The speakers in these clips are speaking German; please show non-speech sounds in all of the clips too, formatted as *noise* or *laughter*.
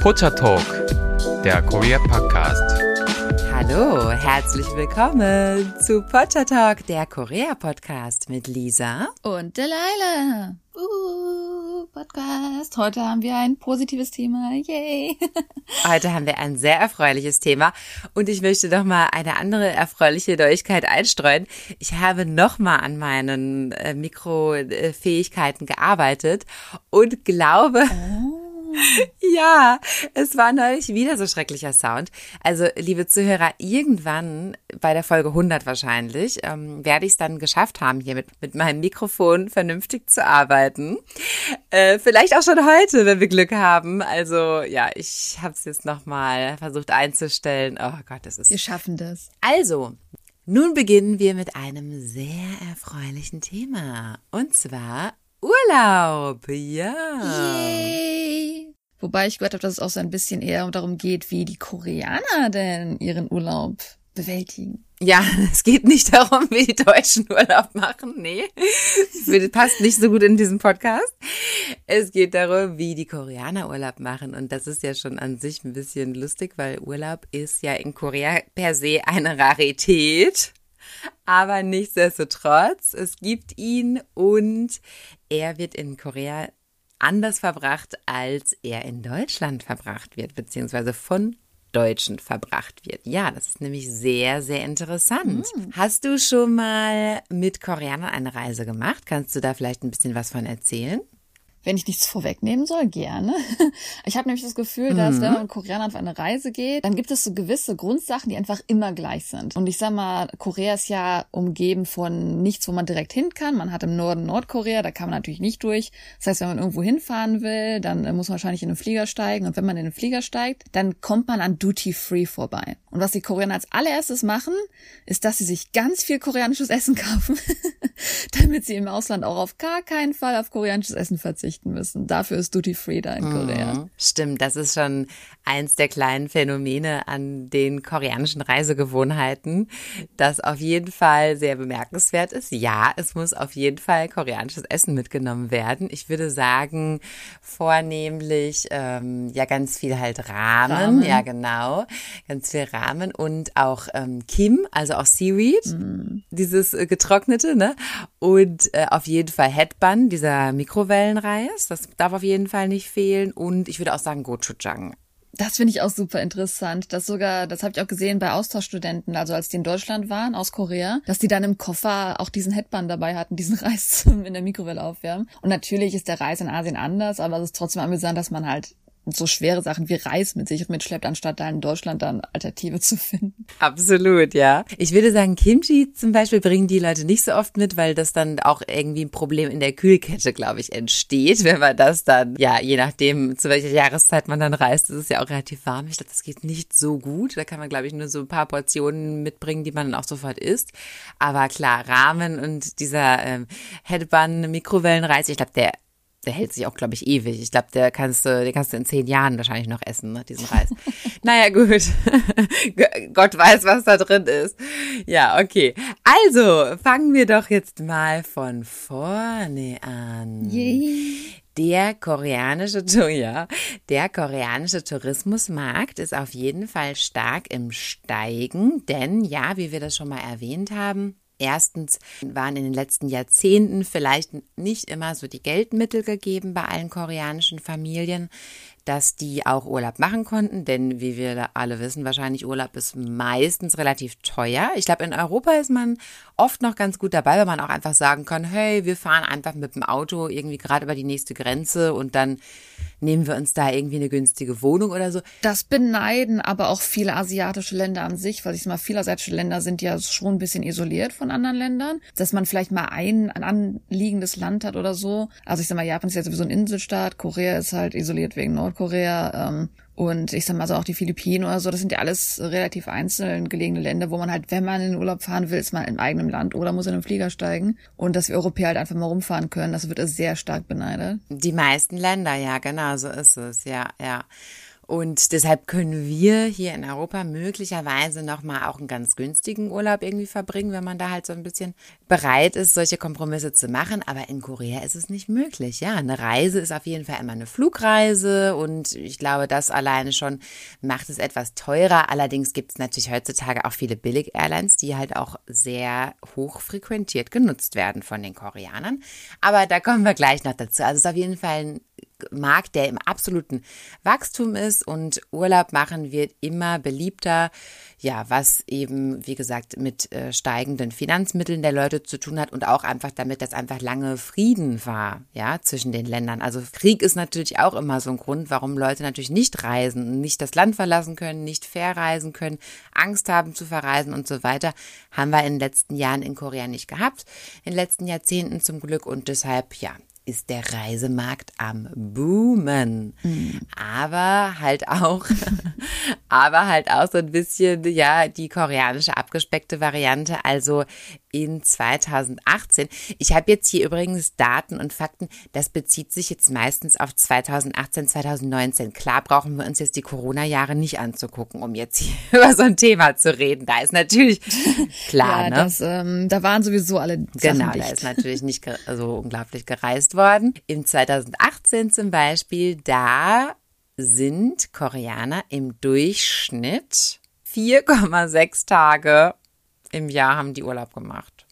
Pocha Talk, der Korea Podcast. Hallo, herzlich willkommen zu Pocha Talk, der Korea Podcast mit Lisa und Delilah. Uh, Podcast. Heute haben wir ein positives Thema. Yay. *laughs* Heute haben wir ein sehr erfreuliches Thema und ich möchte noch mal eine andere erfreuliche Neuigkeit einstreuen. Ich habe noch mal an meinen äh, Mikrofähigkeiten gearbeitet und glaube, oh *laughs* ja, es war neulich wieder so schrecklicher Sound. Also, liebe Zuhörer, irgendwann bei der Folge 100 wahrscheinlich ähm, werde ich es dann geschafft haben, hier mit, mit meinem Mikrofon vernünftig zu arbeiten. Äh, vielleicht auch schon heute, wenn wir Glück haben. Also, ja, ich habe es jetzt nochmal versucht einzustellen. Oh Gott, das ist... Wir schaffen das. Also, nun beginnen wir mit einem sehr erfreulichen Thema. Und zwar Urlaub, ja. Yay. Wobei ich gehört habe, dass es auch so ein bisschen eher darum geht, wie die Koreaner denn ihren Urlaub bewältigen. Ja, *laughs* es geht nicht darum, wie die Deutschen Urlaub machen. Nee, das passt nicht so gut in diesem Podcast. Es geht darum, wie die Koreaner Urlaub machen. Und das ist ja schon an sich ein bisschen lustig, weil Urlaub ist ja in Korea per se eine Rarität. Aber nichtsdestotrotz, es gibt ihn und er wird in Korea anders verbracht, als er in Deutschland verbracht wird, beziehungsweise von Deutschen verbracht wird. Ja, das ist nämlich sehr, sehr interessant. Mhm. Hast du schon mal mit Koreanern eine Reise gemacht? Kannst du da vielleicht ein bisschen was von erzählen? Wenn ich nichts vorwegnehmen soll, gerne. *laughs* Ich habe nämlich das Gefühl, dass mhm. wenn man mit Koreanern auf eine Reise geht, dann gibt es so gewisse Grundsachen, die einfach immer gleich sind. Und ich sag mal, Korea ist ja umgeben von nichts, wo man direkt hin kann. Man hat im Norden Nordkorea, da kann man natürlich nicht durch. Das heißt, wenn man irgendwo hinfahren will, dann muss man wahrscheinlich in den Flieger steigen. Und wenn man in den Flieger steigt, dann kommt man an Duty Free vorbei. Und was die Koreaner als allererstes machen, ist, dass sie sich ganz viel koreanisches Essen *laughs* kaufen, damit sie im Ausland auch auf gar keinen Fall auf koreanisches Essen verzichten verzichten müssen. Dafür ist Duty Free da in Korea. Mhm. Stimmt, das ist schon eins der kleinen Phänomene an den koreanischen Reisegewohnheiten, das auf jeden Fall sehr bemerkenswert ist. Ja, es muss auf jeden Fall koreanisches Essen mitgenommen werden. Ich würde sagen, vornehmlich ähm, ja ganz viel halt Ramen, Ramen, ja genau, ganz viel Ramen und auch ähm, Kim, also auch Seaweed, mhm. dieses äh, getrocknete, ne? Und äh, auf jeden Fall Headbun, dieser Mikrowellenreis Reis. Das darf auf jeden Fall nicht fehlen. Und ich würde auch sagen Gochujang. Das finde ich auch super interessant. Das sogar, das habe ich auch gesehen bei Austauschstudenten, also als die in Deutschland waren, aus Korea, dass die dann im Koffer auch diesen Headband dabei hatten, diesen *laughs* Reis in der Mikrowelle aufwärmen. Und natürlich ist der Reis in Asien anders, aber es ist trotzdem amüsant, dass man halt so schwere Sachen wie Reis mit sich mitschleppt, anstatt da in Deutschland dann Alternative zu finden. Absolut, ja. Ich würde sagen, Kimchi zum Beispiel bringen die Leute nicht so oft mit, weil das dann auch irgendwie ein Problem in der Kühlkette, glaube ich, entsteht, *laughs* wenn man das dann, ja, je nachdem, zu welcher Jahreszeit man dann reist, das ist ja auch relativ warm. Ich glaube, das geht nicht so gut. Da kann man, glaube ich, nur so ein paar Portionen mitbringen, die man dann auch sofort isst. Aber klar, Rahmen und dieser ähm, Headbun Mikrowellenreis, ich glaube, der der hält sich auch, glaube ich, ewig. Ich glaube, der kannst du, den kannst du in zehn Jahren wahrscheinlich noch essen, ne, diesen Reis. *laughs* naja, gut. *laughs* Gott weiß, was da drin ist. Ja, okay. Also, fangen wir doch jetzt mal von vorne an. Yay. Der koreanische, ja, der koreanische Tourismusmarkt ist auf jeden Fall stark im Steigen, denn ja, wie wir das schon mal erwähnt haben, Erstens waren in den letzten Jahrzehnten vielleicht nicht immer so die Geldmittel gegeben bei allen koreanischen Familien dass die auch Urlaub machen konnten, denn wie wir alle wissen, wahrscheinlich Urlaub ist meistens relativ teuer. Ich glaube, in Europa ist man oft noch ganz gut dabei, weil man auch einfach sagen kann, hey, wir fahren einfach mit dem Auto irgendwie gerade über die nächste Grenze und dann nehmen wir uns da irgendwie eine günstige Wohnung oder so. Das beneiden aber auch viele asiatische Länder an sich, weil ich mal, viele asiatische Länder sind ja schon ein bisschen isoliert von anderen Ländern, dass man vielleicht mal ein, ein anliegendes Land hat oder so. Also ich sag mal, Japan ist ja sowieso ein Inselstaat, Korea ist halt isoliert wegen Nordkorea. Nordkorea ähm, und ich sag mal so auch die Philippinen oder so, das sind ja alles relativ einzeln gelegene Länder, wo man halt, wenn man in den Urlaub fahren will, ist man im eigenen Land oder muss in den Flieger steigen. Und dass wir Europäer halt einfach mal rumfahren können, das wird sehr stark beneidet. Die meisten Länder, ja, genau, so ist es, ja, ja. Und deshalb können wir hier in Europa möglicherweise nochmal auch einen ganz günstigen Urlaub irgendwie verbringen, wenn man da halt so ein bisschen bereit ist, solche Kompromisse zu machen. Aber in Korea ist es nicht möglich. Ja, eine Reise ist auf jeden Fall immer eine Flugreise und ich glaube, das alleine schon macht es etwas teurer. Allerdings gibt es natürlich heutzutage auch viele Billig-Airlines, die halt auch sehr hoch frequentiert genutzt werden von den Koreanern. Aber da kommen wir gleich noch dazu. Also es ist auf jeden Fall ein Markt, der im absoluten Wachstum ist und Urlaub machen wird immer beliebter. Ja, was eben, wie gesagt, mit äh, steigenden Finanzmitteln der Leute zu tun hat und auch einfach damit, dass einfach lange Frieden war, ja, zwischen den Ländern. Also Krieg ist natürlich auch immer so ein Grund, warum Leute natürlich nicht reisen, nicht das Land verlassen können, nicht verreisen können, Angst haben zu verreisen und so weiter. Haben wir in den letzten Jahren in Korea nicht gehabt, in den letzten Jahrzehnten zum Glück und deshalb, ja, ist der Reisemarkt am Boomen. Mhm. Aber halt auch, *laughs* aber halt auch so ein bisschen, ja, die koreanische abgespeckte Variante. Also in 2018. Ich habe jetzt hier übrigens Daten und Fakten. Das bezieht sich jetzt meistens auf 2018, 2019. Klar brauchen wir uns jetzt die Corona-Jahre nicht anzugucken, um jetzt hier *laughs* über so ein Thema zu reden. Da ist natürlich *laughs* klar, ja, ne? Das, ähm, da waren sowieso alle Sachen Genau, dicht. da ist natürlich nicht so unglaublich gereist worden. In 2018 zum Beispiel, da sind Koreaner im Durchschnitt 4,6 Tage im Jahr haben die Urlaub gemacht.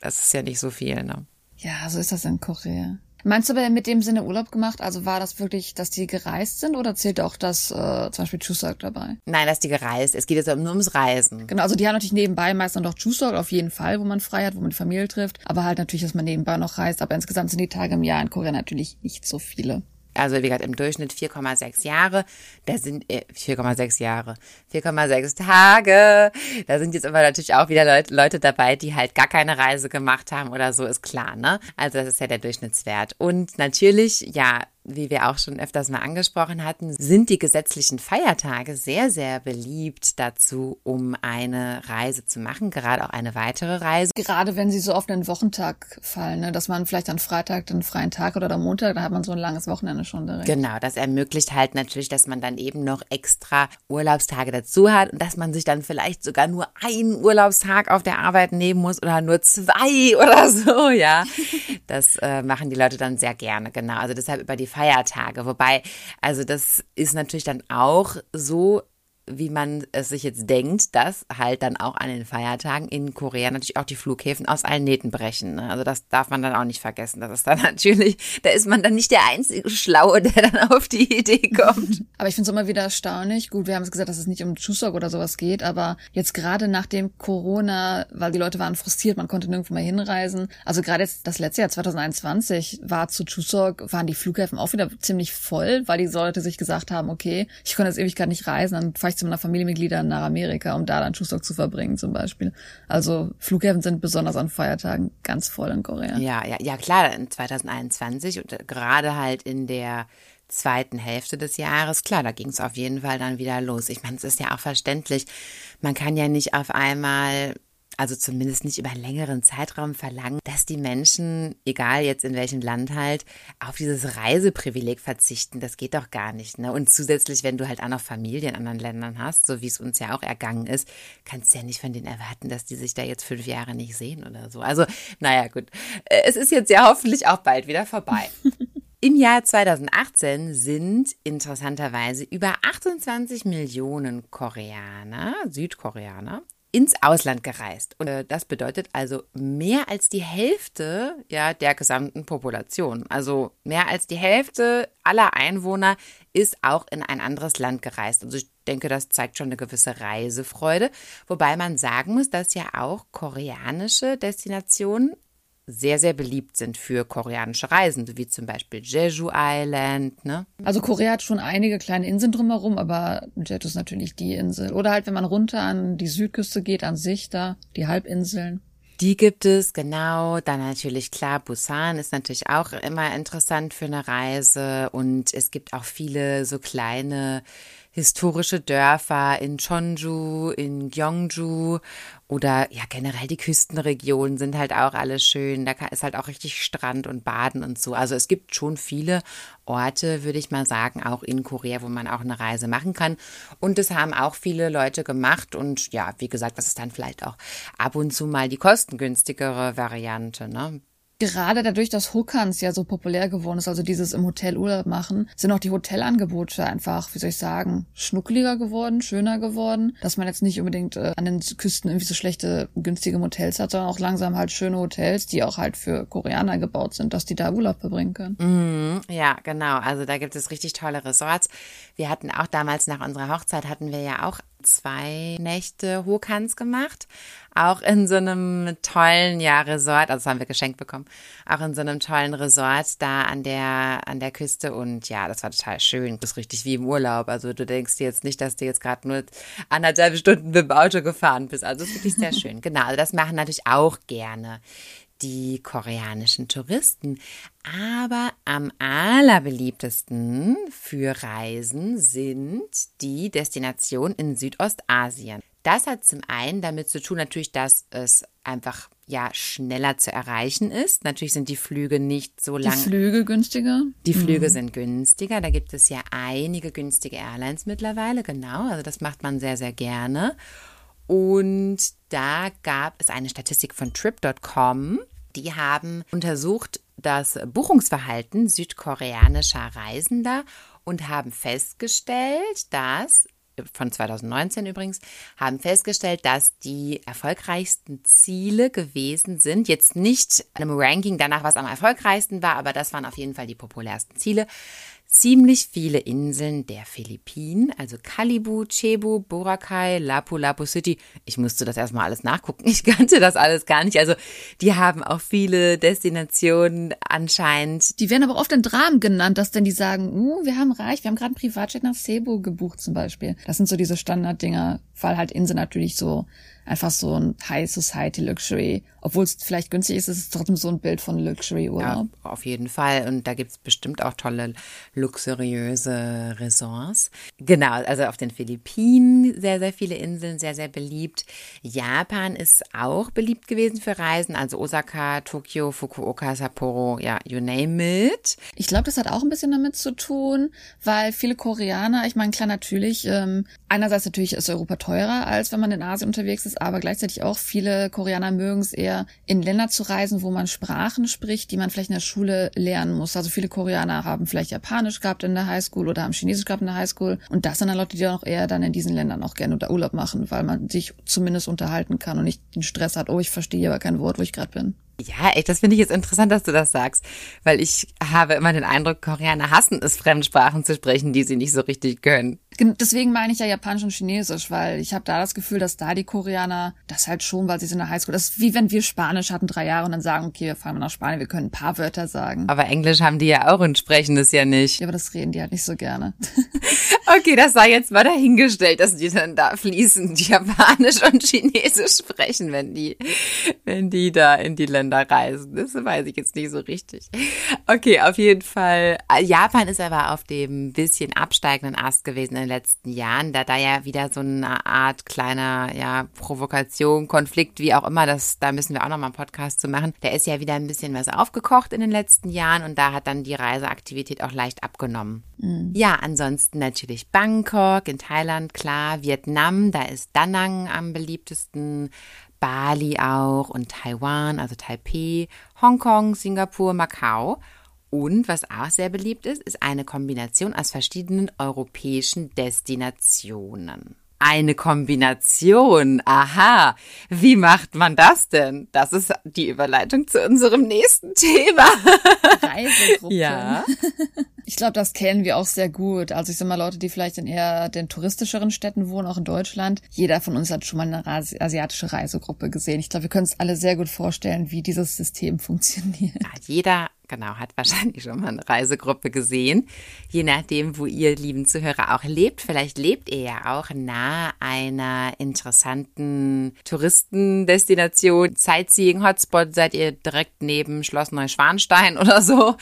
Das ist ja nicht so viel, ne? Ja, so ist das in Korea. Meinst du aber mit dem Sinne Urlaub gemacht? Also war das wirklich, dass die gereist sind oder zählt auch das äh, zum Beispiel Chuseok dabei? Nein, dass die gereist. Es geht jetzt nur ums Reisen. Genau, also die haben natürlich nebenbei meist noch Chuseok auf jeden Fall, wo man frei hat, wo man die Familie trifft. Aber halt natürlich, dass man nebenbei noch reist. Aber insgesamt sind die Tage im Jahr in Korea natürlich nicht so viele also wie gesagt im Durchschnitt 4,6 Jahre. Da sind äh, 4,6 Jahre, 4,6 Tage. Da sind jetzt aber natürlich auch wieder Leute, Leute dabei, die halt gar keine Reise gemacht haben oder so, ist klar, ne? Also das ist ja der Durchschnittswert. Und natürlich, ja, wie wir auch schon öfters mal angesprochen hatten, sind die gesetzlichen Feiertage sehr, sehr beliebt dazu, um eine Reise zu machen, gerade auch eine weitere Reise. Gerade wenn sie so auf einen Wochentag fallen, ne? dass man vielleicht am Freitag den freien Tag oder am Montag, da hat man so ein langes Wochenende schon direkt. Genau, das ermöglicht halt natürlich, dass man dann eben noch extra Urlaubstage dazu hat und dass man sich dann vielleicht sogar nur einen Urlaubstag auf der Arbeit nehmen muss oder nur zwei *laughs* oder so, ja. Das äh, machen die Leute dann sehr gerne, genau. Also deshalb über die Feiertage. Wobei, also das ist natürlich dann auch so wie man es sich jetzt denkt, dass halt dann auch an den Feiertagen in Korea natürlich auch die Flughäfen aus allen Nähten brechen. Ne? Also das darf man dann auch nicht vergessen. Das ist dann *laughs* natürlich, da ist man dann nicht der einzige Schlaue, der dann *laughs* auf die Idee kommt. *laughs* Aber ich finde es immer wieder erstaunlich. Gut, wir haben es gesagt, dass es nicht um Chuseok oder sowas geht, aber jetzt gerade nach dem Corona, weil die Leute waren frustriert, man konnte nirgendwo mehr hinreisen. Also gerade jetzt das letzte Jahr 2021 war zu Chuseok, waren die Flughäfen auch wieder ziemlich voll, weil die Leute sich gesagt haben, okay, ich konnte jetzt ewig gar nicht reisen, dann fahre ich zu meiner Familienmitglieder nach Amerika, um da dann Chuseok zu verbringen zum Beispiel. Also Flughäfen sind besonders an Feiertagen ganz voll in Korea. Ja, ja, ja klar, in 2021 und gerade halt in der zweiten Hälfte des Jahres, klar, da ging es auf jeden Fall dann wieder los. Ich meine, es ist ja auch verständlich. Man kann ja nicht auf einmal also zumindest nicht über einen längeren Zeitraum verlangen, dass die Menschen, egal jetzt in welchem Land halt, auf dieses Reiseprivileg verzichten. Das geht doch gar nicht. Ne? Und zusätzlich, wenn du halt auch noch Familie in anderen Ländern hast, so wie es uns ja auch ergangen ist, kannst du ja nicht von denen erwarten, dass die sich da jetzt fünf Jahre nicht sehen oder so. Also, naja, gut. Äh, es ist jetzt ja hoffentlich auch bald wieder vorbei. *laughs* Im Jahr 2018 sind interessanterweise über 28 Millionen Koreaner, Südkoreaner, ins Ausland gereist. Und äh, das bedeutet also mehr als die Hälfte ja, der gesamten Population. Also mehr als die Hälfte aller Einwohner ist auch in ein anderes Land gereist. Also ich denke, das zeigt schon eine gewisse Reisefreude. Wobei man sagen muss, dass ja auch koreanische Destinationen sehr, sehr beliebt sind für koreanische Reisen, wie zum Beispiel Jeju Island. Ne? Also Korea hat schon einige kleine Inseln drumherum, aber Jeju ist natürlich die Insel. Oder halt, wenn man runter an die Südküste geht, an sich da, die Halbinseln. Die gibt es, genau. Dann natürlich klar, Busan ist natürlich auch immer interessant für eine Reise. Und es gibt auch viele so kleine historische Dörfer in Cheonju, in Gyeongju oder ja generell die Küstenregionen sind halt auch alle schön. Da ist halt auch richtig Strand und Baden und so. Also es gibt schon viele Orte, würde ich mal sagen, auch in Korea, wo man auch eine Reise machen kann. Und das haben auch viele Leute gemacht. Und ja, wie gesagt, das ist dann vielleicht auch ab und zu mal die kostengünstigere Variante. Ne? Gerade dadurch, dass Hookans ja so populär geworden ist, also dieses im Hotel Urlaub machen, sind auch die Hotelangebote einfach, wie soll ich sagen, schnuckliger geworden, schöner geworden, dass man jetzt nicht unbedingt äh, an den Küsten irgendwie so schlechte, günstige Hotels hat, sondern auch langsam halt schöne Hotels, die auch halt für Koreaner gebaut sind, dass die da Urlaub verbringen können. Mm, ja, genau. Also da gibt es richtig tolle Resorts. Wir hatten auch damals nach unserer Hochzeit hatten wir ja auch zwei Nächte Hochhans gemacht. Auch in so einem tollen, ja, Resort, also das haben wir geschenkt bekommen, auch in so einem tollen Resort da an der, an der Küste und ja, das war total schön. Das ist richtig wie im Urlaub. Also du denkst dir jetzt nicht, dass du jetzt gerade nur anderthalb Stunden mit dem Auto gefahren bist. Also es ist wirklich sehr *laughs* schön. Genau, also das machen natürlich auch gerne die koreanischen Touristen. Aber am allerbeliebtesten für Reisen sind die Destinationen in Südostasien. Das hat zum einen damit zu tun, natürlich, dass es einfach ja schneller zu erreichen ist. Natürlich sind die Flüge nicht so lang. Die Flüge günstiger? Die Flüge mhm. sind günstiger. Da gibt es ja einige günstige Airlines mittlerweile, genau. Also das macht man sehr, sehr gerne. Und da gab es eine Statistik von Trip.com. Die haben untersucht das Buchungsverhalten südkoreanischer Reisender und haben festgestellt, dass von 2019 übrigens, haben festgestellt, dass die erfolgreichsten Ziele gewesen sind. Jetzt nicht einem Ranking danach, was am erfolgreichsten war, aber das waren auf jeden Fall die populärsten Ziele ziemlich viele Inseln der Philippinen, also Kalibu, Cebu, Boracay, Lapu-Lapu City. Ich musste das erstmal alles nachgucken. Ich kannte das alles gar nicht. Also die haben auch viele Destinationen anscheinend. Die werden aber oft in Dramen genannt, dass denn die sagen, uh, wir haben reich, wir haben gerade einen Privatjet nach Cebu gebucht zum Beispiel. Das sind so diese Standarddinger, weil halt Inseln natürlich so einfach so ein High Society Luxury. Obwohl es vielleicht günstig ist, ist es trotzdem so ein Bild von Luxury Urlaub. Ja, auf jeden Fall. Und da gibt's bestimmt auch tolle luxuriöse Resorts. Genau, also auf den Philippinen sehr, sehr viele Inseln, sehr, sehr beliebt. Japan ist auch beliebt gewesen für Reisen. Also Osaka, Tokio, Fukuoka, Sapporo, ja, you name it. Ich glaube, das hat auch ein bisschen damit zu tun, weil viele Koreaner, ich meine, klar natürlich, ähm, einerseits natürlich ist Europa teurer, als wenn man in Asien unterwegs ist aber gleichzeitig auch viele Koreaner mögen es eher, in Länder zu reisen, wo man Sprachen spricht, die man vielleicht in der Schule lernen muss. Also viele Koreaner haben vielleicht Japanisch gehabt in der Highschool oder haben Chinesisch gehabt in der Highschool. Und das sind dann Leute, die auch eher dann in diesen Ländern auch gerne unter Urlaub machen, weil man sich zumindest unterhalten kann und nicht den Stress hat, oh, ich verstehe aber kein Wort, wo ich gerade bin. Ja, echt, das finde ich jetzt interessant, dass du das sagst, weil ich habe immer den Eindruck, Koreaner hassen es, Fremdsprachen zu sprechen, die sie nicht so richtig können. Deswegen meine ich ja Japanisch und Chinesisch, weil ich habe da das Gefühl, dass da die Koreaner das halt schon, weil sie sind in der Highschool. Das ist wie wenn wir Spanisch hatten drei Jahre und dann sagen, okay, wir fahren nach Spanien, wir können ein paar Wörter sagen. Aber Englisch haben die ja auch und sprechen das ja nicht. Ja, aber das reden die halt nicht so gerne. *laughs* *laughs* okay, das sei jetzt mal dahingestellt, dass die dann da fließend Japanisch und Chinesisch sprechen, wenn die, wenn die da in die Länder reisen. Das weiß ich jetzt nicht so richtig. Okay, auf jeden Fall. Japan ist aber auf dem bisschen absteigenden Ast gewesen in den letzten Jahren, da da ja wieder so eine Art kleiner, ja, Provokation, Konflikt, wie auch immer, das, da müssen wir auch nochmal einen Podcast zu machen. Da ist ja wieder ein bisschen was aufgekocht in den letzten Jahren und da hat dann die Reiseaktivität auch leicht abgenommen. Mhm. Ja, ansonsten natürlich Bangkok in Thailand, klar, Vietnam, da ist Da Nang am beliebtesten. Bali auch und Taiwan, also Taipei, Hongkong, Singapur, Macau. Und was auch sehr beliebt ist, ist eine Kombination aus verschiedenen europäischen Destinationen. Eine Kombination. Aha. Wie macht man das denn? Das ist die Überleitung zu unserem nächsten Thema. *laughs* Reisegruppe. Ja. Ich glaube, das kennen wir auch sehr gut. Also ich sag mal, Leute, die vielleicht in eher den touristischeren Städten wohnen, auch in Deutschland. Jeder von uns hat schon mal eine asiatische Reisegruppe gesehen. Ich glaube, wir können uns alle sehr gut vorstellen, wie dieses System *laughs* funktioniert. Ja, jeder genau, hat wahrscheinlich schon mal eine Reisegruppe gesehen. Je nachdem, wo ihr, lieben Zuhörer, auch lebt. Vielleicht lebt ihr ja auch nahe einer interessanten Touristendestination, Sightseeing-Hotspot, seid ihr direkt neben Schloss Neuschwanstein *laughs* oder so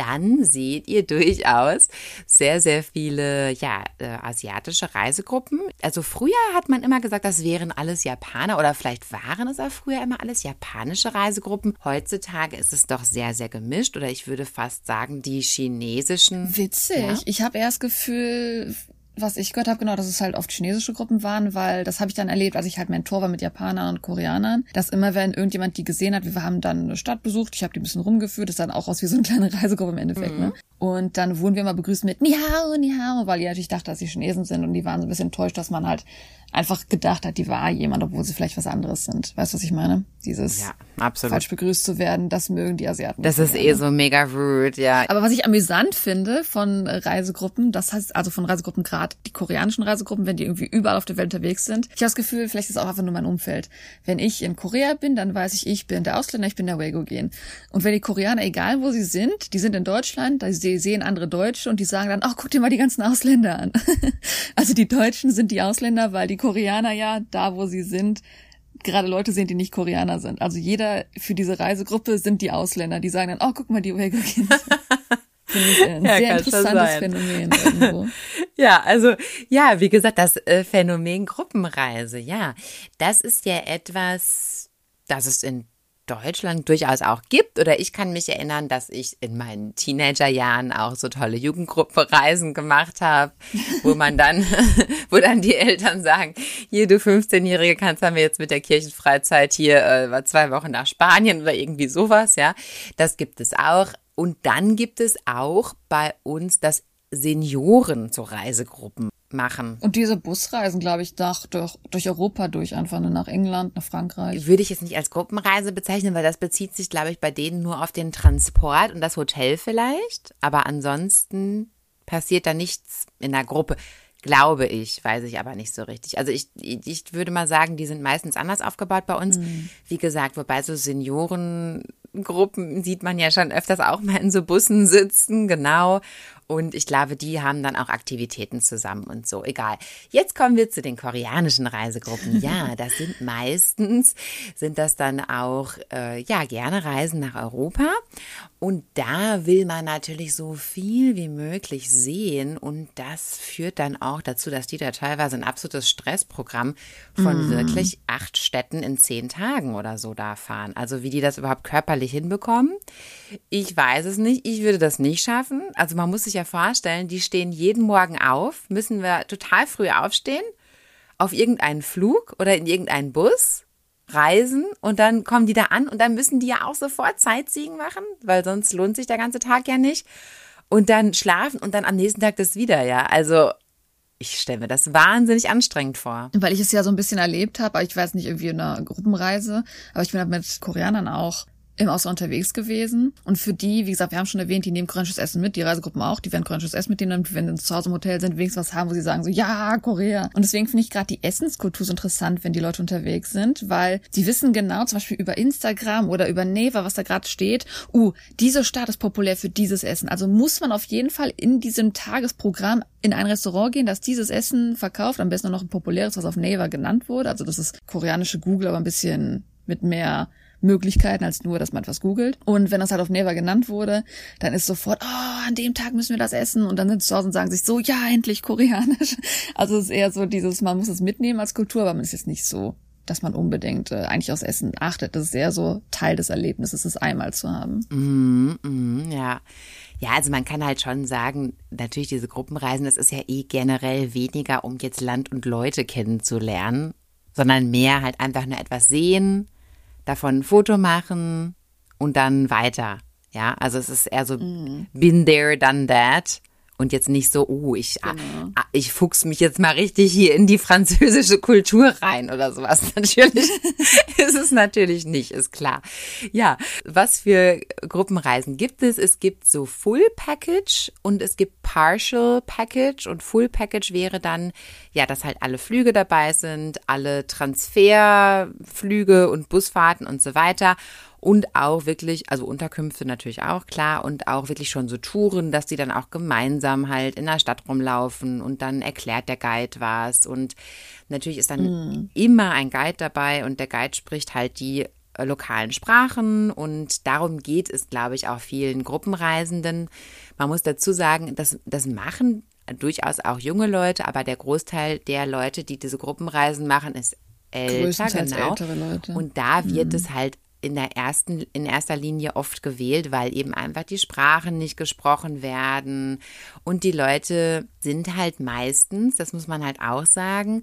dann seht ihr durchaus sehr, sehr viele, ja, äh, asiatische Reisegruppen. Also früher hat man immer gesagt, das wären alles Japaner oder vielleicht waren es auch früher immer alles japanische Reisegruppen. Heutzutage ist es doch sehr, sehr gemischt oder ich würde fast sagen, die chinesischen. Witzig. Ja. Ich habe erst Gefühl, was ich gehört habe, genau, dass es halt oft chinesische Gruppen waren, weil das habe ich dann erlebt, als ich halt Mentor war mit Japanern und Koreanern, dass immer, wenn irgendjemand die gesehen hat, wir haben dann eine Stadt besucht, ich habe die ein bisschen rumgeführt, das sah dann auch aus wie so eine kleine *laughs* Reisegruppe im Endeffekt, mhm. ne? Und dann wurden wir mal begrüßt mit Ni hao, Ni hao, weil die natürlich dachten, dass sie Chinesen sind und die waren so ein bisschen enttäuscht, dass man halt einfach gedacht hat, die war jemand, obwohl sie vielleicht was anderes sind. Weißt du, was ich meine? Dieses ja, absolut. falsch begrüßt zu werden, das mögen die Asiaten. Das ist eh so mega rude, ja. Aber was ich amüsant finde von Reisegruppen, das heißt also von Reisegruppen gerade die koreanischen Reisegruppen, wenn die irgendwie überall auf der Welt unterwegs sind. Ich habe das Gefühl, vielleicht ist es auch einfach nur mein Umfeld. Wenn ich in Korea bin, dann weiß ich, ich bin der Ausländer, ich bin der Wego-Gen. Und wenn die Koreaner, egal wo sie sind, die sind in Deutschland, da sehen andere Deutsche und die sagen dann, ach, guck dir mal die ganzen Ausländer an. *laughs* also die Deutschen sind die Ausländer, weil die Koreaner ja da, wo sie sind, gerade Leute sehen, die nicht Koreaner sind. Also jeder für diese Reisegruppe sind die Ausländer, die sagen dann, oh, guck mal, die Uyghur-Kinder. *laughs* Finde ich ein ja, sehr interessantes Phänomen *laughs* irgendwo. ja, also ja, wie gesagt, das äh, Phänomen Gruppenreise, ja, das ist ja etwas, das es in Deutschland durchaus auch gibt. Oder ich kann mich erinnern, dass ich in meinen Teenagerjahren auch so tolle Jugendgruppenreisen gemacht habe, wo man dann, *laughs* wo dann die Eltern sagen, hier du 15-Jährige kannst haben wir jetzt mit der Kirchenfreizeit hier äh, zwei Wochen nach Spanien oder irgendwie sowas, ja. Das gibt es auch. Und dann gibt es auch bei uns das Senioren zu Reisegruppen machen. Und diese Busreisen, glaube ich, nach, durch, durch Europa durch, einfach nach England, nach Frankreich. Würde ich jetzt nicht als Gruppenreise bezeichnen, weil das bezieht sich, glaube ich, bei denen nur auf den Transport und das Hotel vielleicht. Aber ansonsten passiert da nichts in der Gruppe. Glaube ich, weiß ich aber nicht so richtig. Also ich, ich würde mal sagen, die sind meistens anders aufgebaut bei uns. Mhm. Wie gesagt, wobei so Seniorengruppen sieht man ja schon öfters auch mal in so Bussen sitzen, genau. Und ich glaube, die haben dann auch Aktivitäten zusammen und so. Egal. Jetzt kommen wir zu den koreanischen Reisegruppen. Ja, *laughs* das sind meistens, sind das dann auch, äh, ja, gerne Reisen nach Europa. Und da will man natürlich so viel wie möglich sehen. Und das führt dann auch dazu, dass die da teilweise ein absolutes Stressprogramm von mm. wirklich acht Städten in zehn Tagen oder so da fahren. Also wie die das überhaupt körperlich hinbekommen, ich weiß es nicht. Ich würde das nicht schaffen. Also man muss sich ja vorstellen, die stehen jeden Morgen auf, müssen wir total früh aufstehen, auf irgendeinen Flug oder in irgendeinen Bus reisen und dann kommen die da an und dann müssen die ja auch sofort Sightseeing machen, weil sonst lohnt sich der ganze Tag ja nicht. Und dann schlafen und dann am nächsten Tag das wieder, ja. Also ich stelle mir das wahnsinnig anstrengend vor. Weil ich es ja so ein bisschen erlebt habe, ich weiß nicht, irgendwie in einer Gruppenreise, aber ich bin halt mit Koreanern auch im Ausland unterwegs gewesen. Und für die, wie gesagt, wir haben schon erwähnt, die nehmen koreanisches Essen mit, die Reisegruppen auch, die werden koreanisches Essen mitnehmen, wenn sie zu Hause im Hotel sind, wenigstens was haben, wo sie sagen so, ja, Korea. Und deswegen finde ich gerade die Essenskultur so interessant, wenn die Leute unterwegs sind, weil sie wissen genau, zum Beispiel über Instagram oder über Neva, was da gerade steht, uh, diese Stadt ist populär für dieses Essen. Also muss man auf jeden Fall in diesem Tagesprogramm in ein Restaurant gehen, das dieses Essen verkauft, am besten noch ein populäres, was auf Neva genannt wurde. Also das ist koreanische Google, aber ein bisschen mit mehr Möglichkeiten als nur, dass man etwas googelt. Und wenn das halt auf Never genannt wurde, dann ist sofort, oh, an dem Tag müssen wir das essen. Und dann sind sie zu Hause und sagen sich so, ja, endlich koreanisch. *laughs* Also es ist eher so dieses, man muss es mitnehmen als Kultur, aber man ist jetzt nicht so, dass man unbedingt äh, eigentlich aufs Essen achtet. Das ist eher so Teil des Erlebnisses, es einmal zu haben. Mm, mm, ja. Ja, also man kann halt schon sagen, natürlich diese Gruppenreisen, das ist ja eh generell weniger, um jetzt Land und Leute kennenzulernen, sondern mehr halt einfach nur etwas sehen, davon ein Foto machen und dann weiter. Ja, also es ist eher so mm. been there, done that und jetzt nicht so, oh, ich, ah, genau. ah, ich fuchs mich jetzt mal richtig hier in die französische Kultur rein oder sowas. *laughs* Natürlich ist es natürlich nicht, ist klar. Ja, was für Gruppenreisen gibt es? Es gibt so Full Package und es gibt Partial Package und Full Package wäre dann, ja, dass halt alle Flüge dabei sind, alle Transferflüge und Busfahrten und so weiter und auch wirklich, also Unterkünfte natürlich auch, klar, und auch wirklich schon so Touren, dass die dann auch gemeinsam halt in der Stadt rumlaufen und dann erklärt der Guide was und natürlich ist dann mm. immer ein Guide dabei und der Guide spricht halt die äh, lokalen Sprachen und darum geht es, glaube ich, auch vielen Gruppenreisenden. Man muss dazu sagen, dass das machen durchaus auch junge Leute, aber der Großteil der Leute, die diese Gruppenreisen machen, ist älter, genau. Und da wird mhm. es halt in der ersten, in erster Linie oft gewählt, weil eben einfach die Sprachen nicht gesprochen werden. Und die Leute sind halt meistens, das muss man halt auch sagen,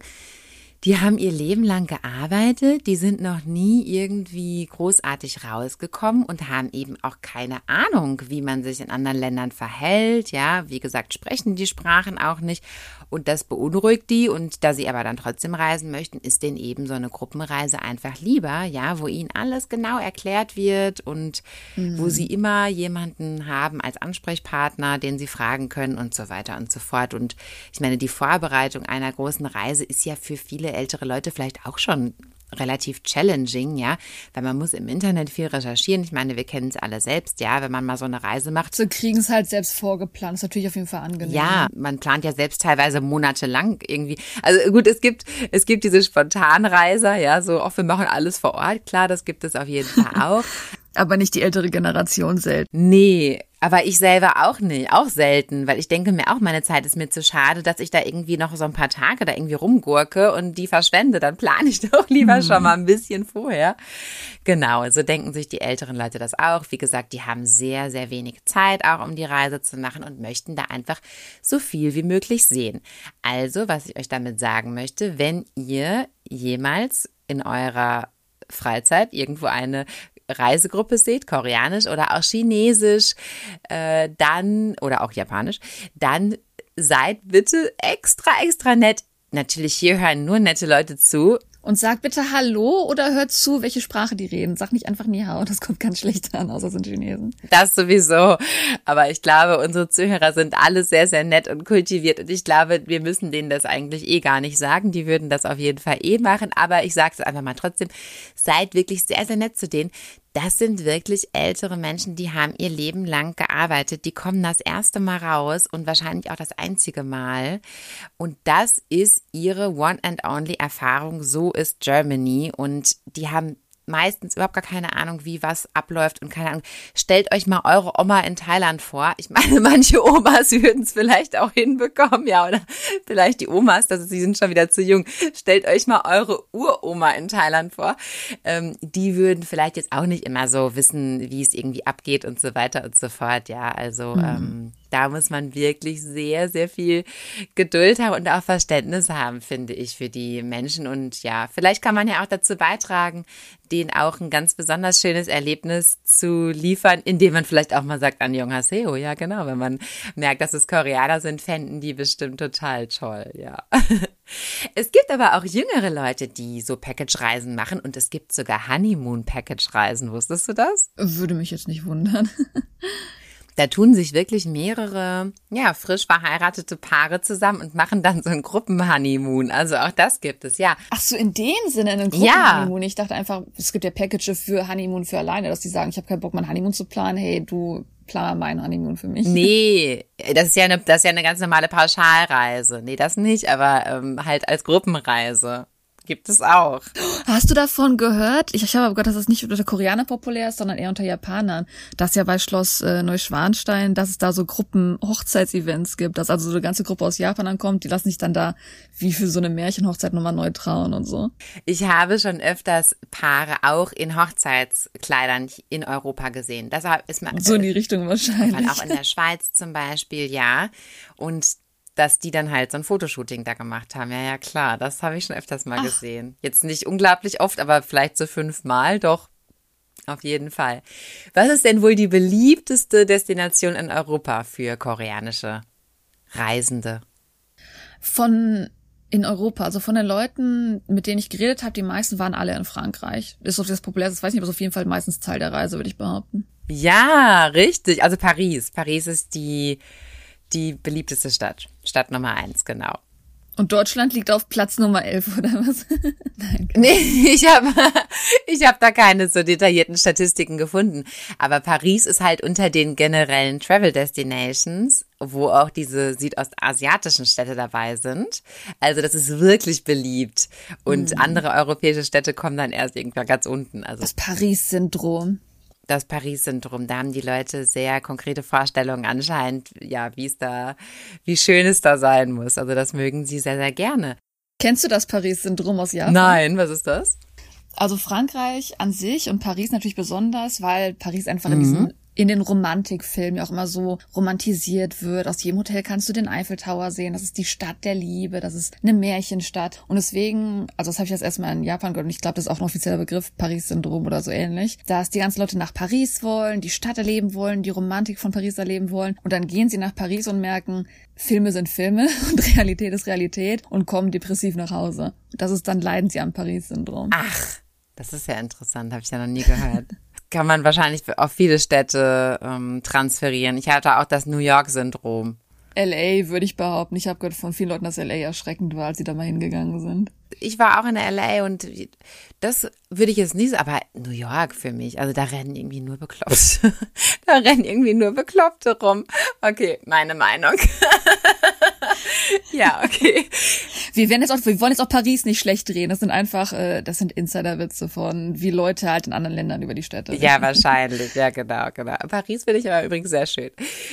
die haben ihr Leben lang gearbeitet, die sind noch nie irgendwie großartig rausgekommen und haben eben auch keine Ahnung, wie man sich in anderen Ländern verhält. Ja, wie gesagt, sprechen die Sprachen auch nicht und das beunruhigt die. Und da sie aber dann trotzdem reisen möchten, ist denen eben so eine Gruppenreise einfach lieber, ja, wo ihnen alles genau erklärt wird und mhm. wo sie immer jemanden haben als Ansprechpartner, den sie fragen können und so weiter und so fort. Und ich meine, die Vorbereitung einer großen Reise ist ja für viele viele ältere Leute vielleicht auch schon relativ challenging, ja, weil man muss im Internet viel recherchieren. Ich meine, wir kennen es alle selbst, ja, wenn man mal so eine Reise macht. So kriegen es halt selbst vorgeplant, ist natürlich auf jeden Fall angenehm. Ja, man plant ja selbst teilweise monatelang irgendwie. Also gut, es gibt es gibt diese Spontanreiser, ja, so, auch wir machen alles vor Ort, klar, das gibt es auf jeden Fall *laughs* auch. Aber nicht die ältere Generation selten. Nee, aber ich selber auch nicht, auch selten, weil ich denke mir auch, meine Zeit ist mir zu schade, dass ich da irgendwie noch so ein paar Tage da irgendwie rumgurke und die verschwende. Dann plane ich *laughs* doch lieber mhm. schon mal ein bisschen vorher. Genau, so denken sich die älteren Leute das auch. Wie gesagt, die haben sehr, sehr wenig Zeit auch, um die Reise zu machen und möchten da einfach so viel wie möglich sehen. Also, was ich euch damit sagen möchte, wenn ihr jemals in eurer Freizeit irgendwo eine Reisegruppe seht, koreanisch oder auch chinesisch, äh, dann oder auch japanisch, dann seid bitte extra, extra nett. Natürlich hier hören nur nette Leute zu. Und sag bitte Hallo oder hört zu, welche Sprache die reden. Sag nicht einfach Ni Hao, das kommt ganz schlecht an, außer sind Chinesen. Das sowieso. Aber ich glaube, unsere Zuhörer sind alle sehr, sehr nett und kultiviert. Und ich glaube, wir müssen denen das eigentlich eh gar nicht sagen. Die würden das auf jeden Fall eh machen. Aber ich sage es einfach mal trotzdem. Seid wirklich sehr, sehr nett zu denen das sind wirklich ältere Menschen, die haben ihr Leben lang gearbeitet, die kommen das erste Mal raus und wahrscheinlich auch das einzige Mal. Und das ist ihre One and Only Erfahrung. So ist Germany. Und die haben meistens überhaupt gar keine Ahnung, wie was abläuft und keine Ahnung. Stellt euch mal eure Oma in Thailand vor. Ich meine, *laughs* manche Omas würden es vielleicht auch hinbekommen, ja, oder vielleicht die Omas, also sie sind schon wieder zu jung. Stellt euch mal eure Uroma in Thailand vor. Ähm, die würden vielleicht jetzt auch nicht immer so wissen, wie es irgendwie abgeht und so weiter und so fort, ja. Also mhm. ähm, da muss man wirklich sehr, sehr viel Geduld haben und auch Verständnis haben, finde ich, für die Menschen. Und ja, vielleicht kann man ja auch dazu beitragen, denen auch ein ganz besonders schönes Erlebnis zu liefern, indem man vielleicht auch mal sagt, an Haseo, ja genau, wenn man merkt, dass es Koreaner sind, fänden die bestimmt total toll, ja. *laughs* Es gibt aber auch jüngere Leute, die so Package-Reisen machen und es gibt sogar Honeymoon-Package-Reisen. Wusstest du das? Würde mich jetzt nicht wundern. *laughs* Da tun sich wirklich mehrere, ja, frisch verheiratete Paare zusammen und machen dann so ein Gruppenhoneymoon. Also auch das gibt es, ja. Ach so, in dem Sinne ein Gruppenhoneymoon. Ja. Ich dachte einfach, es gibt ja Packages für Honeymoon für alleine, dass die sagen, ich habe keinen Bock, mein Honeymoon zu planen. Hey, du plan mein Honeymoon für mich. Nee, *laughs* das ist ja eine, das ist ja eine ganz normale Pauschalreise. Nee, das nicht, aber ähm, halt als Gruppenreise. Gibt es auch. Hast du davon gehört? Ich, ich habe aber gehört, dass das nicht unter Koreanern populär ist, sondern eher unter Japanern. Das ja bei Schloss äh, Neuschwanstein, dass es da so Gruppen Hochzeitsevents gibt, dass also so eine ganze Gruppe aus Japan ankommt, die lassen sich dann da wie für so eine Märchenhochzeit nochmal neu trauen und so. Ich habe schon öfters Paare auch in Hochzeitskleidern in Europa gesehen. Das ist mal, so in die Richtung wahrscheinlich. Auch in der Schweiz zum Beispiel, ja. Und dass die dann halt so ein Fotoshooting da gemacht haben. Ja, ja, klar, das habe ich schon öfters mal Ach. gesehen. Jetzt nicht unglaublich oft, aber vielleicht so fünfmal doch. Auf jeden Fall. Was ist denn wohl die beliebteste Destination in Europa für koreanische Reisende? Von in Europa, also von den Leuten, mit denen ich geredet habe, die meisten waren alle in Frankreich. Ist so das populärste, weiß nicht, aber ist auf jeden Fall meistens Teil der Reise, würde ich behaupten. Ja, richtig. Also Paris. Paris ist die die beliebteste Stadt. Stadt Nummer eins, genau. Und Deutschland liegt auf Platz Nummer 11 oder was? *laughs* Nein. Nee, *laughs* ich habe ich hab da keine so detaillierten Statistiken gefunden. Aber Paris ist halt unter den generellen Travel Destinations, wo auch diese südostasiatischen Städte dabei sind. Also das ist wirklich beliebt. Und mhm. andere europäische Städte kommen dann erst irgendwann ganz unten. Also das Paris-Syndrom das Paris-Syndrom. Da haben die Leute sehr konkrete Vorstellungen anscheinend, ja, wie es da, wie schön es da sein muss. Also das mögen sie sehr, sehr gerne. Kennst du das Paris-Syndrom aus Japan? Nein, was ist das? Also Frankreich an sich und Paris natürlich besonders, weil Paris einfach mhm. in diesem in den Romantikfilmen ja auch immer so romantisiert wird. Aus jedem Hotel kannst du den Eiffel Tower sehen. Das ist die Stadt der Liebe. Das ist eine Märchenstadt. Und deswegen, also das habe ich jetzt erstmal in Japan gehört und ich glaube, das ist auch ein offizieller Begriff, Paris-Syndrom oder so ähnlich, dass die ganzen Leute nach Paris wollen, die Stadt erleben wollen, die Romantik von Paris erleben wollen. Und dann gehen sie nach Paris und merken, Filme sind Filme *laughs* und Realität ist Realität und kommen depressiv nach Hause. Das ist dann leiden sie am Paris-Syndrom. Ach, das ist ja interessant, habe ich ja noch nie gehört kann man wahrscheinlich auf viele Städte ähm, transferieren. Ich hatte auch das New York-Syndrom. LA würde ich behaupten. Ich habe gehört von vielen Leuten, dass LA erschreckend war, als sie da mal hingegangen sind. Ich war auch in LA und das würde ich jetzt nie sagen, aber New York für mich, also da rennen irgendwie nur Bekloppte. *laughs* da rennen irgendwie nur Bekloppte rum. Okay, meine Meinung. *laughs* *laughs* ja, okay. Wir werden jetzt auch, wir wollen jetzt auch Paris nicht schlecht drehen. Das sind einfach, äh, das sind Insiderwitze von, wie Leute halt in anderen Ländern über die Städte reden. Ja, wahrscheinlich. Ja, genau, genau. Paris finde ich aber übrigens sehr schön.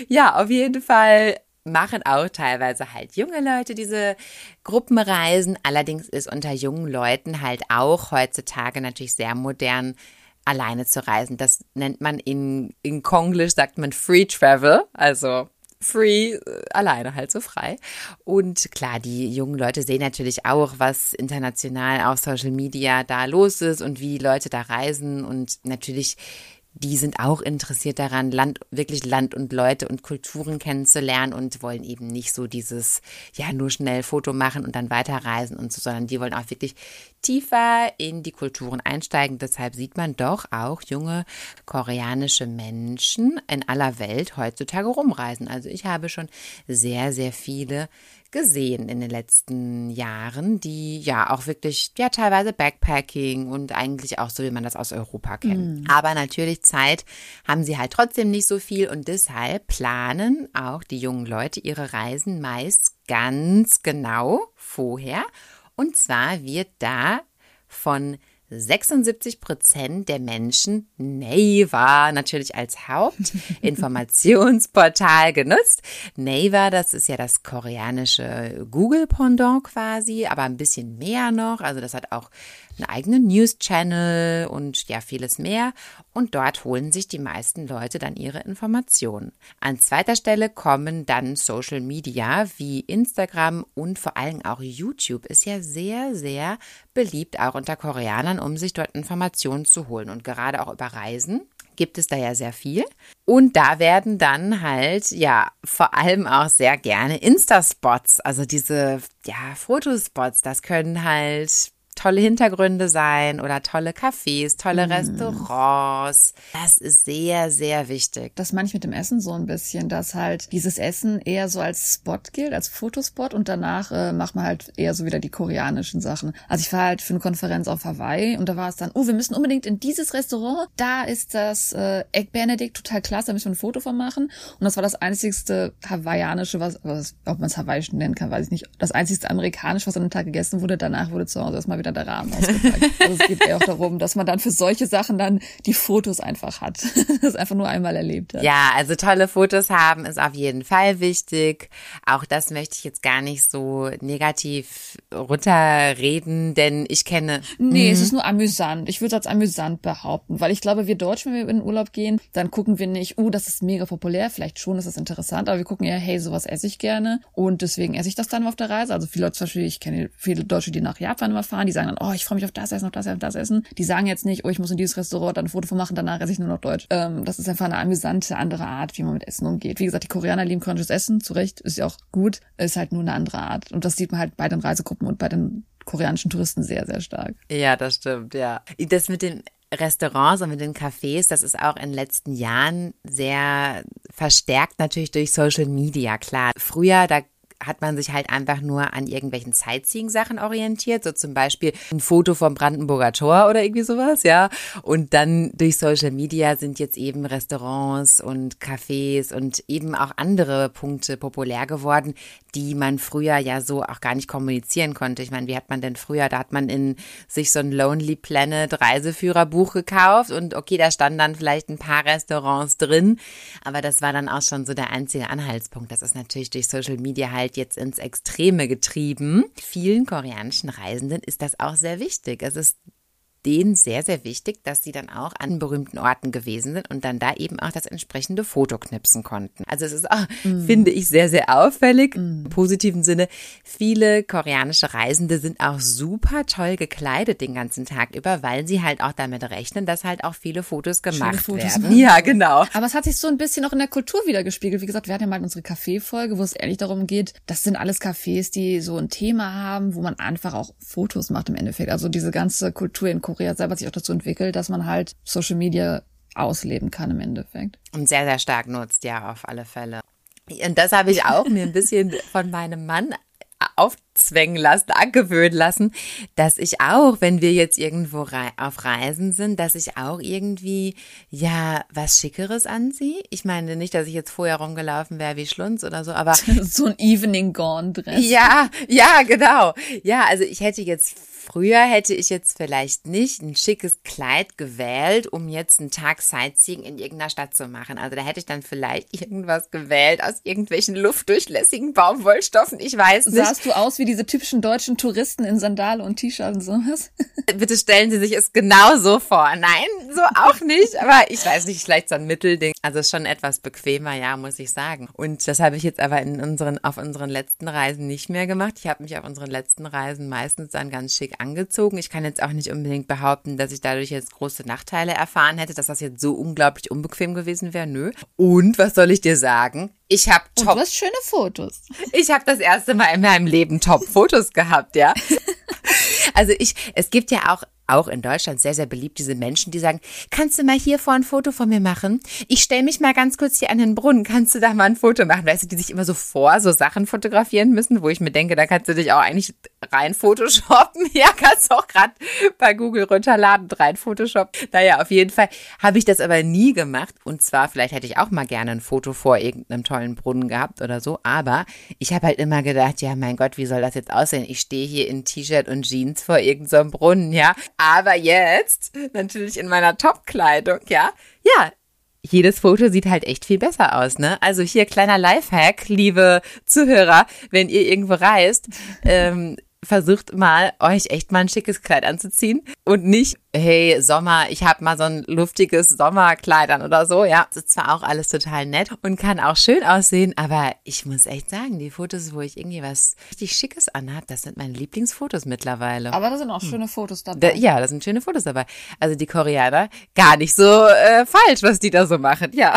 Ja, auf jeden Fall machen auch teilweise halt junge Leute diese Gruppenreisen. Allerdings ist unter jungen Leuten halt auch heutzutage natürlich sehr modern alleine zu reisen. Das nennt man in, in Konglisch sagt man Free Travel, also free, alleine halt so frei. Und klar, die jungen Leute sehen natürlich auch, was international auf Social Media da los ist und wie Leute da reisen und natürlich die sind auch interessiert daran, Land, wirklich Land und Leute und Kulturen kennenzulernen und wollen eben nicht so dieses, ja, nur schnell Foto machen und dann weiterreisen und so, sondern die wollen auch wirklich tiefer in die Kulturen einsteigen. Deshalb sieht man doch auch junge koreanische Menschen in aller Welt heutzutage rumreisen. Also ich habe schon sehr, sehr viele gesehen in den letzten Jahren, die ja auch wirklich, ja, teilweise Backpacking und eigentlich auch so, wie man das aus Europa kennt. Mm. Aber natürlich Zeit haben sie halt trotzdem nicht so viel und deshalb planen auch die jungen Leute ihre Reisen meist ganz genau vorher. Und zwar wird da von 76 Prozent der Menschen Naver natürlich als Hauptinformationsportal *laughs* genutzt. Naver, das ist ja das koreanische Google-Pendant quasi, aber ein bisschen mehr noch. Also das hat auch einen eigenen News-Channel und ja, vieles mehr. Und dort holen sich die meisten Leute dann ihre Informationen. An zweiter Stelle kommen dann Social Media wie Instagram und vor allem auch YouTube ist ja sehr, sehr beliebt, auch unter Koreanern, um sich dort Informationen zu holen. Und gerade auch über Reisen gibt es da ja sehr viel. Und da werden dann halt, ja, vor allem auch sehr gerne Insta-Spots, also diese, ja, Fotospots, das können halt tolle Hintergründe sein oder tolle Cafés, tolle mm. Restaurants. Das ist sehr, sehr wichtig. Das meine ich mit dem Essen so ein bisschen, dass halt dieses Essen eher so als Spot gilt, als Fotospot und danach äh, macht man halt eher so wieder die koreanischen Sachen. Also ich war halt für eine Konferenz auf Hawaii und da war es dann, oh, wir müssen unbedingt in dieses Restaurant, da ist das äh, Egg Benedict total klasse, da müssen wir ein Foto von machen. Und das war das einzigste hawaiianische, was, was ob man es hawaiisch nennen kann, weiß ich nicht, das einzigste amerikanische, was an dem Tag gegessen wurde. Danach wurde zu Hause erstmal wieder der Rahmen ausgepackt. Also es geht eher auch darum, dass man dann für solche Sachen dann die Fotos einfach hat. *laughs* das einfach nur einmal erlebt hat. Ja, also tolle Fotos haben ist auf jeden Fall wichtig. Auch das möchte ich jetzt gar nicht so negativ runterreden, denn ich kenne. Nee, es mhm. ist nur amüsant. Ich würde es als amüsant behaupten, weil ich glaube, wir Deutschen, wenn wir in den Urlaub gehen, dann gucken wir nicht, oh, das ist mega populär, vielleicht schon, das ist interessant, aber wir gucken eher, hey, sowas esse ich gerne und deswegen esse ich das dann auf der Reise. Also viele Leute, zum Beispiel, ich kenne viele Deutsche, die nach Japan immer fahren, die sagen dann, oh, ich freue mich auf das Essen, auf das Essen, auf das Essen. Die sagen jetzt nicht, oh, ich muss in dieses Restaurant dann ein Foto von machen, danach esse ich nur noch Deutsch. Ähm, das ist einfach eine amüsante andere Art, wie man mit Essen umgeht. Wie gesagt, die Koreaner lieben koreanisches Essen, zu Recht, ist ja auch gut, ist halt nur eine andere Art. Und das sieht man halt bei den Reisegruppen und bei den koreanischen Touristen sehr, sehr stark. Ja, das stimmt, ja. Das mit den Restaurants und mit den Cafés, das ist auch in den letzten Jahren sehr verstärkt natürlich durch Social Media, klar. Früher, da hat man sich halt einfach nur an irgendwelchen Sightseeing-Sachen orientiert, so zum Beispiel ein Foto vom Brandenburger Tor oder irgendwie sowas, ja. Und dann durch Social Media sind jetzt eben Restaurants und Cafés und eben auch andere Punkte populär geworden, die man früher ja so auch gar nicht kommunizieren konnte. Ich meine, wie hat man denn früher, da hat man in sich so ein Lonely Planet Reiseführerbuch gekauft und okay, da standen dann vielleicht ein paar Restaurants drin, aber das war dann auch schon so der einzige Anhaltspunkt. Das ist natürlich durch Social Media halt jetzt ins Extreme getrieben. Vielen koreanischen Reisenden ist das auch sehr wichtig. Es ist denen sehr, sehr wichtig, dass sie dann auch an berühmten Orten gewesen sind und dann da eben auch das entsprechende Foto knipsen konnten. Also es ist auch, mm. finde ich, sehr, sehr auffällig. Mm. Im positiven Sinne, viele koreanische Reisende sind auch super toll gekleidet den ganzen Tag über, weil sie halt auch damit rechnen, dass halt auch viele Fotos gemacht Fotos werden. Ja, genau. Aber es hat sich so ein bisschen auch in der Kultur wieder gespiegelt. Wie gesagt, wir hatten ja mal unsere Café-Folge, wo es ehrlich darum geht, das sind alles Cafés, die so ein Thema haben, wo man einfach auch Fotos macht im Endeffekt. Also diese ganze Kultur in Korea Korea selber sich auch dazu entwickelt, dass man halt Social Media ausleben kann im Endeffekt. Und sehr, sehr stark nutzt, ja, auf alle Fälle. Und das habe ich auch mir ein bisschen von meinem Mann aufzwängen lassen, angewöhnen lassen, dass ich auch, wenn wir jetzt irgendwo rei auf Reisen sind, dass ich auch irgendwie, ja, was Schickeres anziehe. Ich meine nicht, dass ich jetzt vorher rumgelaufen wäre wie Schlunz oder so, aber. *laughs* so ein Evening Gone Dress. Ja, ja, genau. Ja, also ich hätte jetzt Früher hätte ich jetzt vielleicht nicht ein schickes Kleid gewählt, um jetzt einen Tag Sightseeing in irgendeiner Stadt zu machen. Also da hätte ich dann vielleicht irgendwas gewählt aus irgendwelchen luftdurchlässigen Baumwollstoffen. Ich weiß nicht. Sahst du aus wie diese typischen deutschen Touristen in Sandale und T-Shirt und sowas? *laughs* Bitte stellen Sie sich es genau so vor. Nein, so auch nicht. Aber ich weiß nicht, vielleicht so ein Mittelding. Also schon etwas bequemer, ja, muss ich sagen. Und das habe ich jetzt aber in unseren, auf unseren letzten Reisen nicht mehr gemacht. Ich habe mich auf unseren letzten Reisen meistens dann ganz schick angezogen. Ich kann jetzt auch nicht unbedingt behaupten, dass ich dadurch jetzt große Nachteile erfahren hätte, dass das jetzt so unglaublich unbequem gewesen wäre. Nö. Und was soll ich dir sagen? Ich habe top. Und du hast schöne Fotos. Ich habe das erste Mal in meinem Leben Top-Fotos gehabt, ja. *laughs* Also ich, es gibt ja auch auch in Deutschland sehr, sehr beliebt, diese Menschen, die sagen, kannst du mal hier vor ein Foto von mir machen? Ich stelle mich mal ganz kurz hier an den Brunnen, kannst du da mal ein Foto machen? Weißt du, die sich immer so vor so Sachen fotografieren müssen, wo ich mir denke, da kannst du dich auch eigentlich rein photoshoppen. *laughs* Ja, kannst auch gerade bei Google runterladen, rein photoshoppen. Naja, auf jeden Fall habe ich das aber nie gemacht. Und zwar, vielleicht hätte ich auch mal gerne ein Foto vor irgendeinem tollen Brunnen gehabt oder so. Aber ich habe halt immer gedacht, ja, mein Gott, wie soll das jetzt aussehen? Ich stehe hier in T-Shirt und Jeans vor irgendeinem so Brunnen, ja. Aber jetzt natürlich in meiner Top-Kleidung, ja. Ja, jedes Foto sieht halt echt viel besser aus, ne? Also hier kleiner Lifehack, liebe Zuhörer, wenn ihr irgendwo reist, ähm, versucht mal, euch echt mal ein schickes Kleid anzuziehen und nicht, hey, Sommer, ich habe mal so ein luftiges Sommerkleid an oder so. Ja, das ist zwar auch alles total nett und kann auch schön aussehen, aber ich muss echt sagen, die Fotos, wo ich irgendwie was richtig Schickes anhab, das sind meine Lieblingsfotos mittlerweile. Aber da sind auch hm. schöne Fotos dabei. Da, ja, da sind schöne Fotos dabei. Also die Koreaner, gar nicht so äh, falsch, was die da so machen. Ja,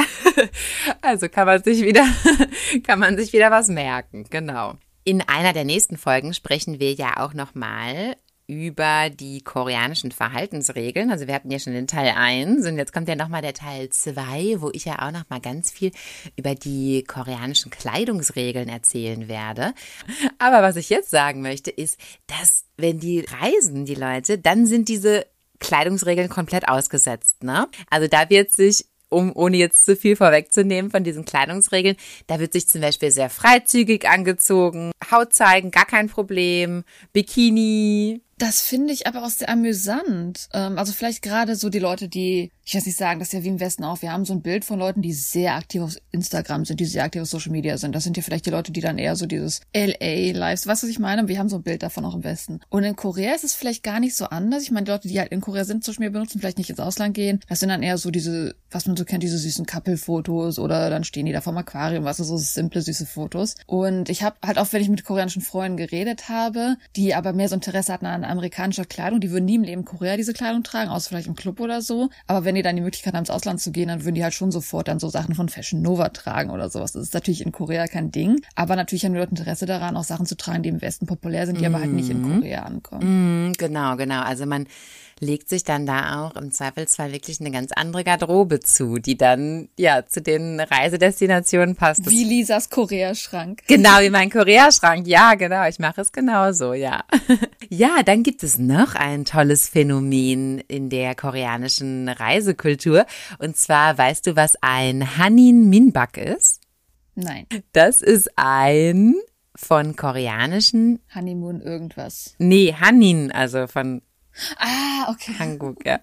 *laughs* also kann man sich wieder, *laughs* kann man sich wieder was merken. Genau. In einer der nächsten Folgen sprechen wir ja auch nochmal über die koreanischen Verhaltensregeln. Also wir hatten ja schon den Teil 1 und jetzt kommt ja nochmal der Teil 2, wo ich ja auch nochmal ganz viel über die koreanischen Kleidungsregeln erzählen werde. Aber was ich jetzt sagen möchte, ist, dass wenn die reisen, die Leute, dann sind diese Kleidungsregeln komplett ausgesetzt. Ne? Also da wird sich um, ohne jetzt zu viel vorwegzunehmen von diesen Kleidungsregeln, da wird sich zum Beispiel sehr freizügig angezogen, Haut zeigen, gar kein Problem, Bikini, das finde ich aber auch sehr amüsant. Ähm, also vielleicht gerade so die Leute, die, ich weiß nicht sagen, das ist ja wie im Westen auch. Wir haben so ein Bild von Leuten, die sehr aktiv auf Instagram sind, die sehr aktiv auf Social Media sind. Das sind ja vielleicht die Leute, die dann eher so dieses LA-Lives, weißt du, was ich meine? Wir haben so ein Bild davon auch im Westen. Und in Korea ist es vielleicht gar nicht so anders. Ich meine, die Leute, die halt in Korea sind, Social Media benutzen, vielleicht nicht ins Ausland gehen. Das sind dann eher so diese, was man so kennt, diese süßen Couple-Fotos oder dann stehen die da vorm Aquarium, was weißt du, so simple, süße Fotos. Und ich habe halt auch, wenn ich mit koreanischen Freunden geredet habe, die aber mehr so Interesse hatten an amerikanischer Kleidung. Die würden nie im Leben Korea diese Kleidung tragen, außer vielleicht im Club oder so. Aber wenn die dann die Möglichkeit haben, ins Ausland zu gehen, dann würden die halt schon sofort dann so Sachen von Fashion Nova tragen oder sowas. Das ist natürlich in Korea kein Ding. Aber natürlich haben die Leute Interesse daran, auch Sachen zu tragen, die im Westen populär sind, die mm. aber halt nicht in mhm. Korea ankommen. Mm, genau, genau. Also man legt sich dann da auch im Zweifelsfall wirklich eine ganz andere Garderobe zu, die dann ja zu den Reisedestinationen passt. Wie Lisas Korea-Schrank. Genau, wie mein Korea-Schrank. Ja, genau. Ich mache es genauso, ja. *laughs* Ja, dann gibt es noch ein tolles Phänomen in der koreanischen Reisekultur. Und zwar, weißt du, was ein Hanin Minbak ist? Nein. Das ist ein von koreanischen. Honeymoon irgendwas. Nee, Hanin, also von Ah, okay. Hanguk, ja.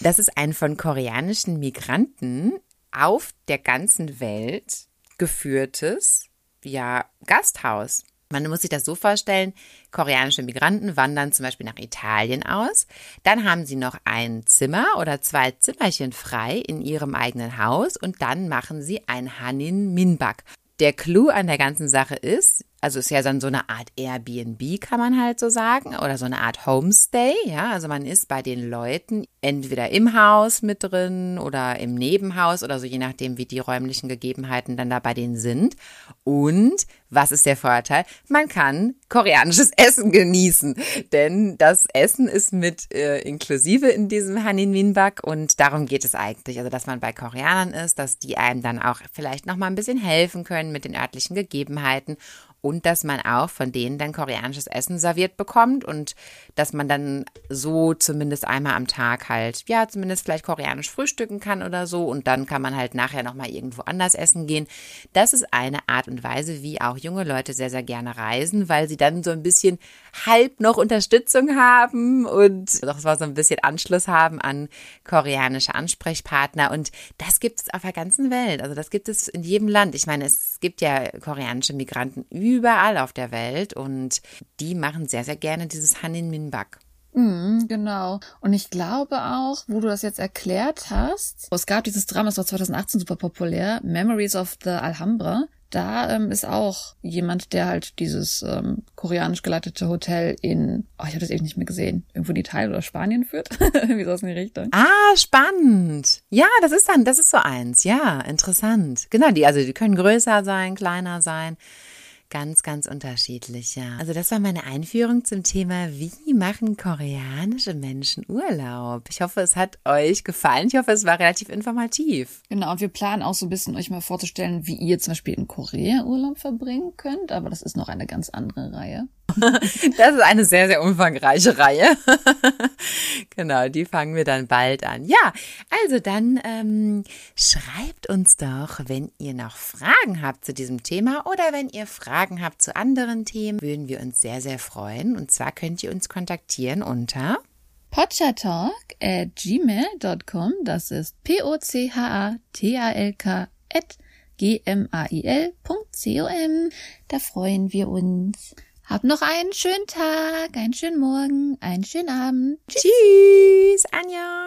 Das ist ein von koreanischen Migranten auf der ganzen Welt geführtes, ja, Gasthaus. Man muss sich das so vorstellen, koreanische Migranten wandern zum Beispiel nach Italien aus, dann haben sie noch ein Zimmer oder zwei Zimmerchen frei in ihrem eigenen Haus und dann machen sie ein Hanin Minbak. Der Clou an der ganzen Sache ist, also ist ja dann so eine Art Airbnb, kann man halt so sagen, oder so eine Art Homestay, ja. Also man ist bei den Leuten entweder im Haus mit drin oder im Nebenhaus oder so, je nachdem, wie die räumlichen Gegebenheiten dann da bei denen sind. Und was ist der Vorteil? Man kann koreanisches *laughs* Essen genießen, denn das Essen ist mit äh, inklusive in diesem Hanin Minbak und darum geht es eigentlich. Also, dass man bei Koreanern ist, dass die einem dann auch vielleicht noch mal ein bisschen helfen können mit den örtlichen Gegebenheiten und dass man auch von denen dann koreanisches Essen serviert bekommt und dass man dann so zumindest einmal am Tag halt, ja, zumindest vielleicht koreanisch frühstücken kann oder so und dann kann man halt nachher nochmal irgendwo anders essen gehen. Das ist eine Art und Weise, wie auch junge Leute sehr, sehr gerne reisen, weil sie dann so ein bisschen halb noch Unterstützung haben und doch so ein bisschen Anschluss haben an koreanische Ansprechpartner und das gibt es auf der ganzen Welt. Also das gibt es in jedem Land. Ich meine, es gibt ja koreanische Migranten überall auf der Welt und die machen sehr, sehr gerne dieses Hanin Minbak. Mm, genau. Und ich glaube auch, wo du das jetzt erklärt hast, es gab dieses Drama, das war 2018 super populär, Memories of the Alhambra. Da ähm, ist auch jemand, der halt dieses ähm, koreanisch geleitete Hotel in, oh, ich habe das eben nicht mehr gesehen, irgendwo in Italien oder Spanien führt. Wie so aus in die Richtung. Ah, spannend. Ja, das ist dann, das ist so eins. Ja, interessant. Genau, die, also die können größer sein, kleiner sein. Ganz, ganz unterschiedlich, ja. Also das war meine Einführung zum Thema, wie machen koreanische Menschen Urlaub? Ich hoffe, es hat euch gefallen. Ich hoffe, es war relativ informativ. Genau, und wir planen auch so ein bisschen euch mal vorzustellen, wie ihr zum Beispiel in Korea Urlaub verbringen könnt, aber das ist noch eine ganz andere Reihe. *laughs* Das ist eine sehr, sehr umfangreiche Reihe. *laughs* genau, die fangen wir dann bald an. Ja, also dann ähm, schreibt uns doch, wenn ihr noch Fragen habt zu diesem Thema oder wenn ihr Fragen habt zu anderen Themen, würden wir uns sehr, sehr freuen. Und zwar könnt ihr uns kontaktieren unter Potchatalk at gmail.com. Das ist P-O-C-H-A-T-A-L-K at g-m-a-i-l.com. Da freuen wir uns. Habt noch einen schönen Tag, einen schönen Morgen, einen schönen Abend. Tschüss, Anjong.